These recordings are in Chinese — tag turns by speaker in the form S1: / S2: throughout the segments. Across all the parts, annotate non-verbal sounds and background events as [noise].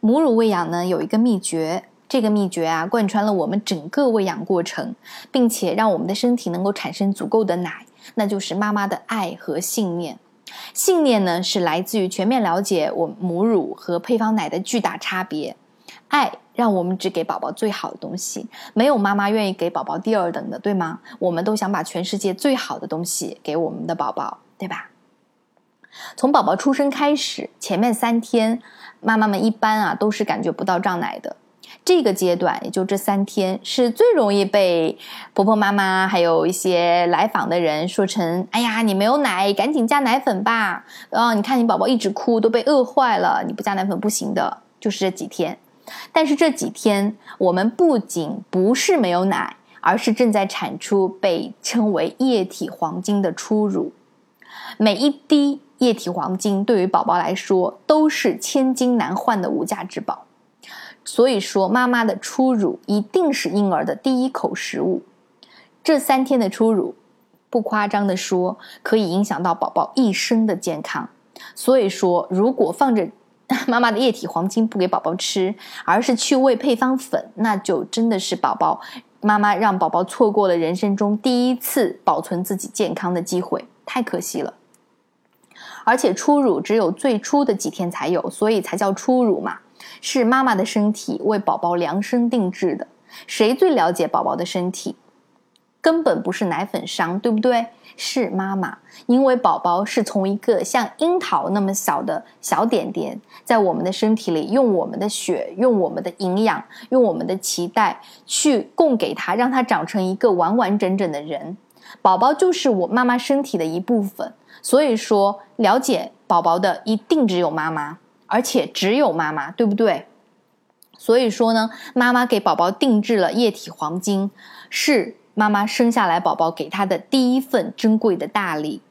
S1: 母乳喂养呢有一个秘诀，这个秘诀啊贯穿了我们整个喂养过程，并且让我们的身体能够产生足够的奶，那就是妈妈的爱和信念。信念呢是来自于全面了解我母乳和配方奶的巨大差别，爱让我们只给宝宝最好的东西，没有妈妈愿意给宝宝第二等的，对吗？我们都想把全世界最好的东西给我们的宝宝，对吧？从宝宝出生开始，前面三天。妈妈们一般啊都是感觉不到胀奶的，这个阶段也就这三天是最容易被婆婆妈妈还有一些来访的人说成：“哎呀，你没有奶，赶紧加奶粉吧！”哦，你看你宝宝一直哭，都被饿坏了，你不加奶粉不行的。就是这几天，但是这几天我们不仅不是没有奶，而是正在产出被称为液体黄金的初乳，每一滴。液体黄金对于宝宝来说都是千金难换的无价之宝，所以说妈妈的初乳一定是婴儿的第一口食物。这三天的初乳，不夸张的说，可以影响到宝宝一生的健康。所以说，如果放着 [laughs] 妈妈的液体黄金不给宝宝吃，而是去喂配方粉，那就真的是宝宝妈妈让宝宝错过了人生中第一次保存自己健康的机会，太可惜了。而且初乳只有最初的几天才有，所以才叫初乳嘛。是妈妈的身体为宝宝量身定制的。谁最了解宝宝的身体？根本不是奶粉商，对不对？是妈妈，因为宝宝是从一个像樱桃那么小的小点点，在我们的身体里，用我们的血，用我们的营养，用我们的脐带去供给他，让他长成一个完完整整的人。宝宝就是我妈妈身体的一部分。所以说，了解宝宝的一定只有妈妈，而且只有妈妈，对不对？所以说呢，妈妈给宝宝定制了液体黄金，是妈妈生下来宝宝给他的第一份珍贵的大礼。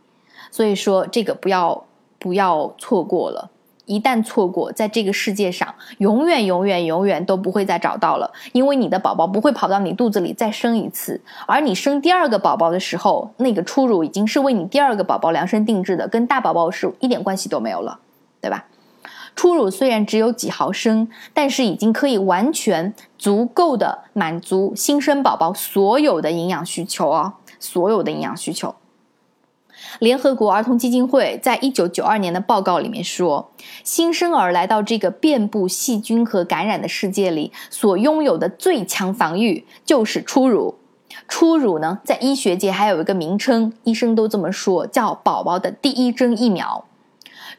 S1: 所以说，这个不要不要错过了。一旦错过，在这个世界上，永远、永远、永远都不会再找到了，因为你的宝宝不会跑到你肚子里再生一次，而你生第二个宝宝的时候，那个初乳已经是为你第二个宝宝量身定制的，跟大宝宝是一点关系都没有了，对吧？初乳虽然只有几毫升，但是已经可以完全足够的满足新生宝宝所有的营养需求哦，所有的营养需求。联合国儿童基金会在一九九二年的报告里面说，新生儿来到这个遍布细菌和感染的世界里，所拥有的最强防御就是初乳。初乳呢，在医学界还有一个名称，医生都这么说，叫宝宝的第一针疫苗。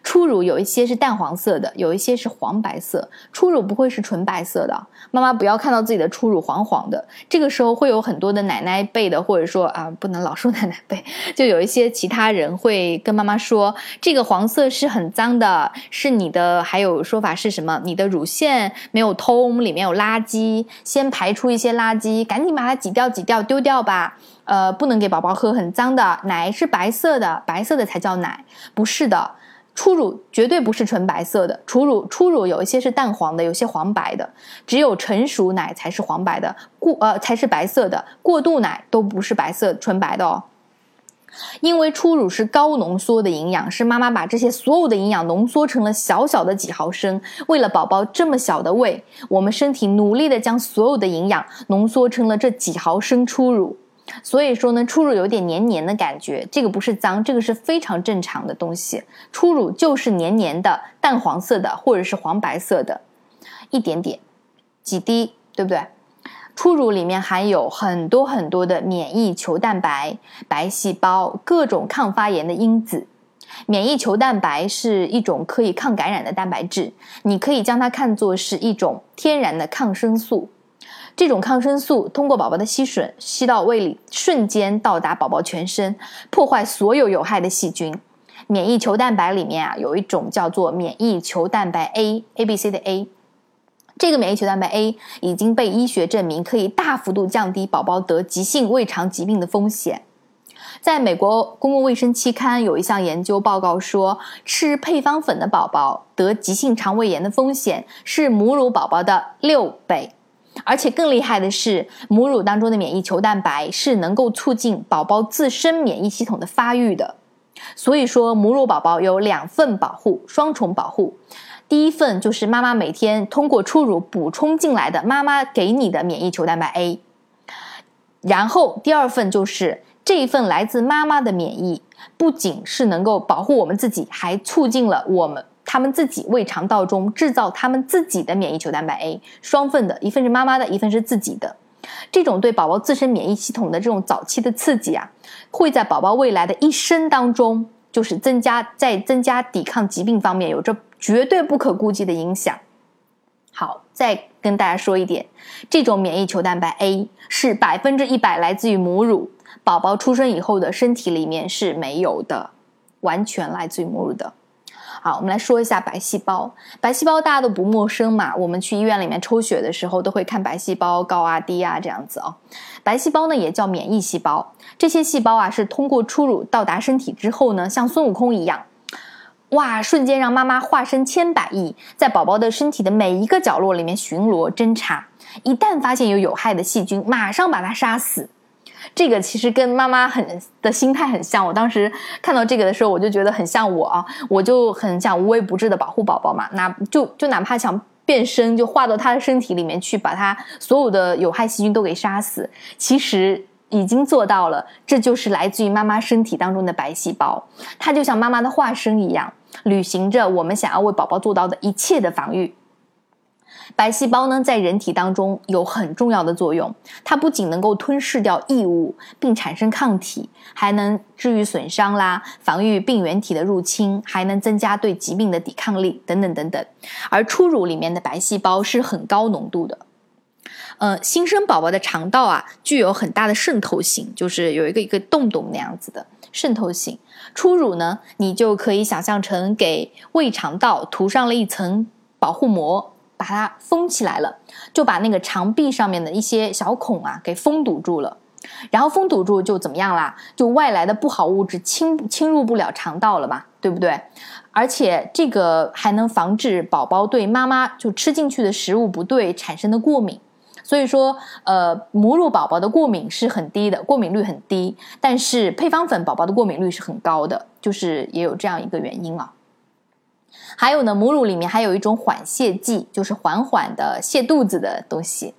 S1: 初乳有一些是淡黄色的，有一些是黄白色。初乳不会是纯白色的，妈妈不要看到自己的初乳黄黄的。这个时候会有很多的奶奶辈的，或者说啊，不能老说奶奶辈，就有一些其他人会跟妈妈说，这个黄色是很脏的，是你的。还有说法是什么？你的乳腺没有通，里面有垃圾，先排出一些垃圾，赶紧把它挤掉，挤掉，丢掉吧。呃，不能给宝宝喝很脏的奶，是白色的，白色的才叫奶，不是的。初乳绝对不是纯白色的，初乳初乳有一些是淡黄的，有些黄白的，只有成熟奶才是黄白的，过呃才是白色的，过渡奶都不是白色纯白的哦。因为初乳是高浓缩的营养，是妈妈把这些所有的营养浓缩成了小小的几毫升，为了宝宝这么小的胃，我们身体努力的将所有的营养浓缩成了这几毫升初乳。所以说呢，初乳有点黏黏的感觉，这个不是脏，这个是非常正常的东西。初乳就是黏黏的、淡黄色的，或者是黄白色的，一点点，几滴，对不对？初乳里面含有很多很多的免疫球蛋白、白细胞、各种抗发炎的因子。免疫球蛋白是一种可以抗感染的蛋白质，你可以将它看作是一种天然的抗生素。这种抗生素通过宝宝的吸吮吸到胃里，瞬间到达宝宝全身，破坏所有有害的细菌。免疫球蛋白里面啊，有一种叫做免疫球蛋白 A，A B C 的 A。这个免疫球蛋白 A 已经被医学证明可以大幅度降低宝宝得急性胃肠疾病的风险。在美国公共卫生期刊有一项研究报告说，吃配方粉的宝宝得急性肠胃炎的风险是母乳宝宝的六倍。而且更厉害的是，母乳当中的免疫球蛋白是能够促进宝宝自身免疫系统的发育的。所以说，母乳宝宝有两份保护，双重保护。第一份就是妈妈每天通过初乳补充进来的妈妈给你的免疫球蛋白 A，然后第二份就是这一份来自妈妈的免疫，不仅是能够保护我们自己，还促进了我们他们自己胃肠道中制造他们自己的免疫球蛋白 A，双份的，一份是妈妈的，一份是自己的。这种对宝宝自身免疫系统的这种早期的刺激啊，会在宝宝未来的一生当中，就是增加在增加抵抗疾病方面有着绝对不可估计的影响。好，再跟大家说一点，这种免疫球蛋白 A 是百分之一百来自于母乳，宝宝出生以后的身体里面是没有的，完全来自于母乳的。好，我们来说一下白细胞。白细胞大家都不陌生嘛，我们去医院里面抽血的时候都会看白细胞高啊低啊这样子哦。白细胞呢也叫免疫细胞，这些细胞啊是通过初乳到达身体之后呢，像孙悟空一样，哇，瞬间让妈妈化身千百亿，在宝宝的身体的每一个角落里面巡逻侦查，一旦发现有有害的细菌，马上把它杀死。这个其实跟妈妈很的心态很像。我当时看到这个的时候，我就觉得很像我啊，我就很想无微不至的保护宝宝嘛。那就就哪怕想变身，就化到他的身体里面去，把他所有的有害细菌都给杀死。其实已经做到了，这就是来自于妈妈身体当中的白细胞，它就像妈妈的化身一样，履行着我们想要为宝宝做到的一切的防御。白细胞呢，在人体当中有很重要的作用。它不仅能够吞噬掉异物并产生抗体，还能治愈损伤啦，防御病原体的入侵，还能增加对疾病的抵抗力等等等等。而初乳里面的白细胞是很高浓度的。呃，新生宝宝的肠道啊，具有很大的渗透性，就是有一个一个洞洞那样子的渗透性。初乳呢，你就可以想象成给胃肠道涂上了一层保护膜。把它封起来了，就把那个肠壁上面的一些小孔啊给封堵住了，然后封堵住就怎么样啦？就外来的不好物质侵侵入不了肠道了嘛，对不对？而且这个还能防止宝宝对妈妈就吃进去的食物不对产生的过敏。所以说，呃，母乳宝宝的过敏是很低的，过敏率很低，但是配方粉宝宝的过敏率是很高的，就是也有这样一个原因啊。还有呢，母乳里面还有一种缓泻剂，就是缓缓的泻肚子的东西，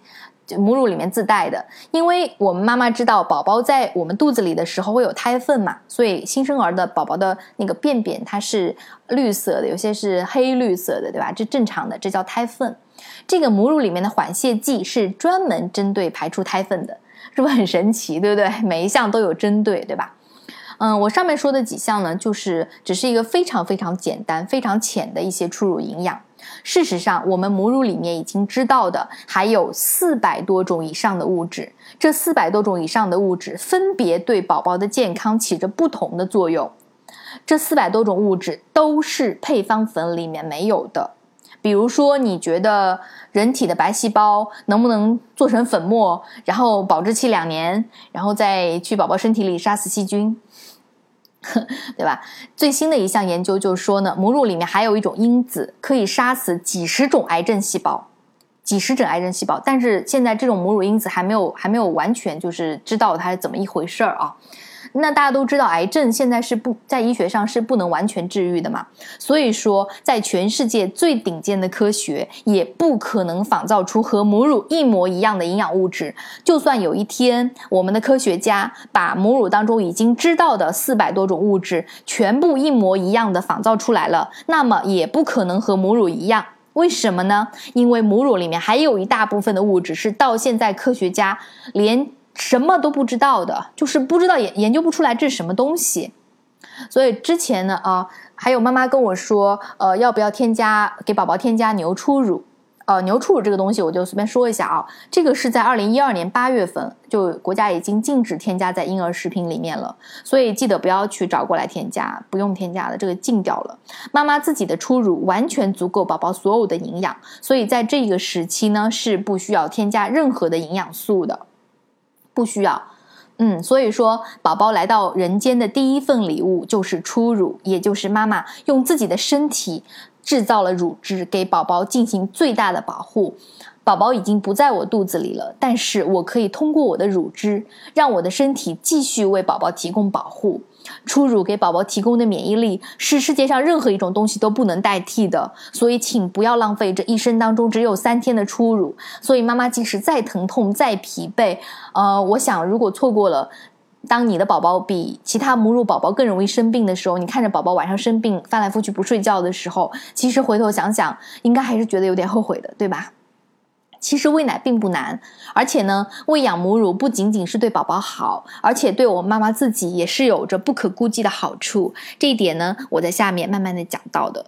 S1: 就母乳里面自带的。因为我们妈妈知道，宝宝在我们肚子里的时候会有胎粪嘛，所以新生儿的宝宝的那个便便它是绿色的，有些是黑绿色的，对吧？这正常的，这叫胎粪。这个母乳里面的缓泻剂是专门针对排出胎粪的，是不是很神奇？对不对？每一项都有针对，对吧？嗯，我上面说的几项呢，就是只是一个非常非常简单、非常浅的一些初乳营养。事实上，我们母乳里面已经知道的还有四百多种以上的物质，这四百多种以上的物质分别对宝宝的健康起着不同的作用。这四百多种物质都是配方粉里面没有的。比如说，你觉得人体的白细胞能不能做成粉末，然后保质期两年，然后再去宝宝身体里杀死细菌？[laughs] 对吧？最新的一项研究就是说呢，母乳里面还有一种因子可以杀死几十种癌症细胞，几十种癌症细胞。但是现在这种母乳因子还没有还没有完全就是知道它是怎么一回事儿啊。那大家都知道，癌症现在是不在医学上是不能完全治愈的嘛？所以说，在全世界最顶尖的科学也不可能仿造出和母乳一模一样的营养物质。就算有一天，我们的科学家把母乳当中已经知道的四百多种物质全部一模一样的仿造出来了，那么也不可能和母乳一样。为什么呢？因为母乳里面还有一大部分的物质是到现在科学家连。什么都不知道的，就是不知道研研究不出来这是什么东西，所以之前呢啊，还有妈妈跟我说，呃，要不要添加给宝宝添加牛初乳？呃，牛初乳这个东西我就随便说一下啊，这个是在二零一二年八月份就国家已经禁止添加在婴儿食品里面了，所以记得不要去找过来添加，不用添加的，这个禁掉了。妈妈自己的初乳完全足够宝宝所有的营养，所以在这个时期呢是不需要添加任何的营养素的。不需要，嗯，所以说宝宝来到人间的第一份礼物就是初乳，也就是妈妈用自己的身体制造了乳汁，给宝宝进行最大的保护。宝宝已经不在我肚子里了，但是我可以通过我的乳汁，让我的身体继续为宝宝提供保护。初乳给宝宝提供的免疫力是世界上任何一种东西都不能代替的，所以请不要浪费这一生当中只有三天的初乳。所以妈妈即使再疼痛、再疲惫，呃，我想如果错过了，当你的宝宝比其他母乳宝宝更容易生病的时候，你看着宝宝晚上生病翻来覆去不睡觉的时候，其实回头想想，应该还是觉得有点后悔的，对吧？其实喂奶并不难，而且呢，喂养母乳不仅仅是对宝宝好，而且对我妈妈自己也是有着不可估计的好处。这一点呢，我在下面慢慢的讲到的。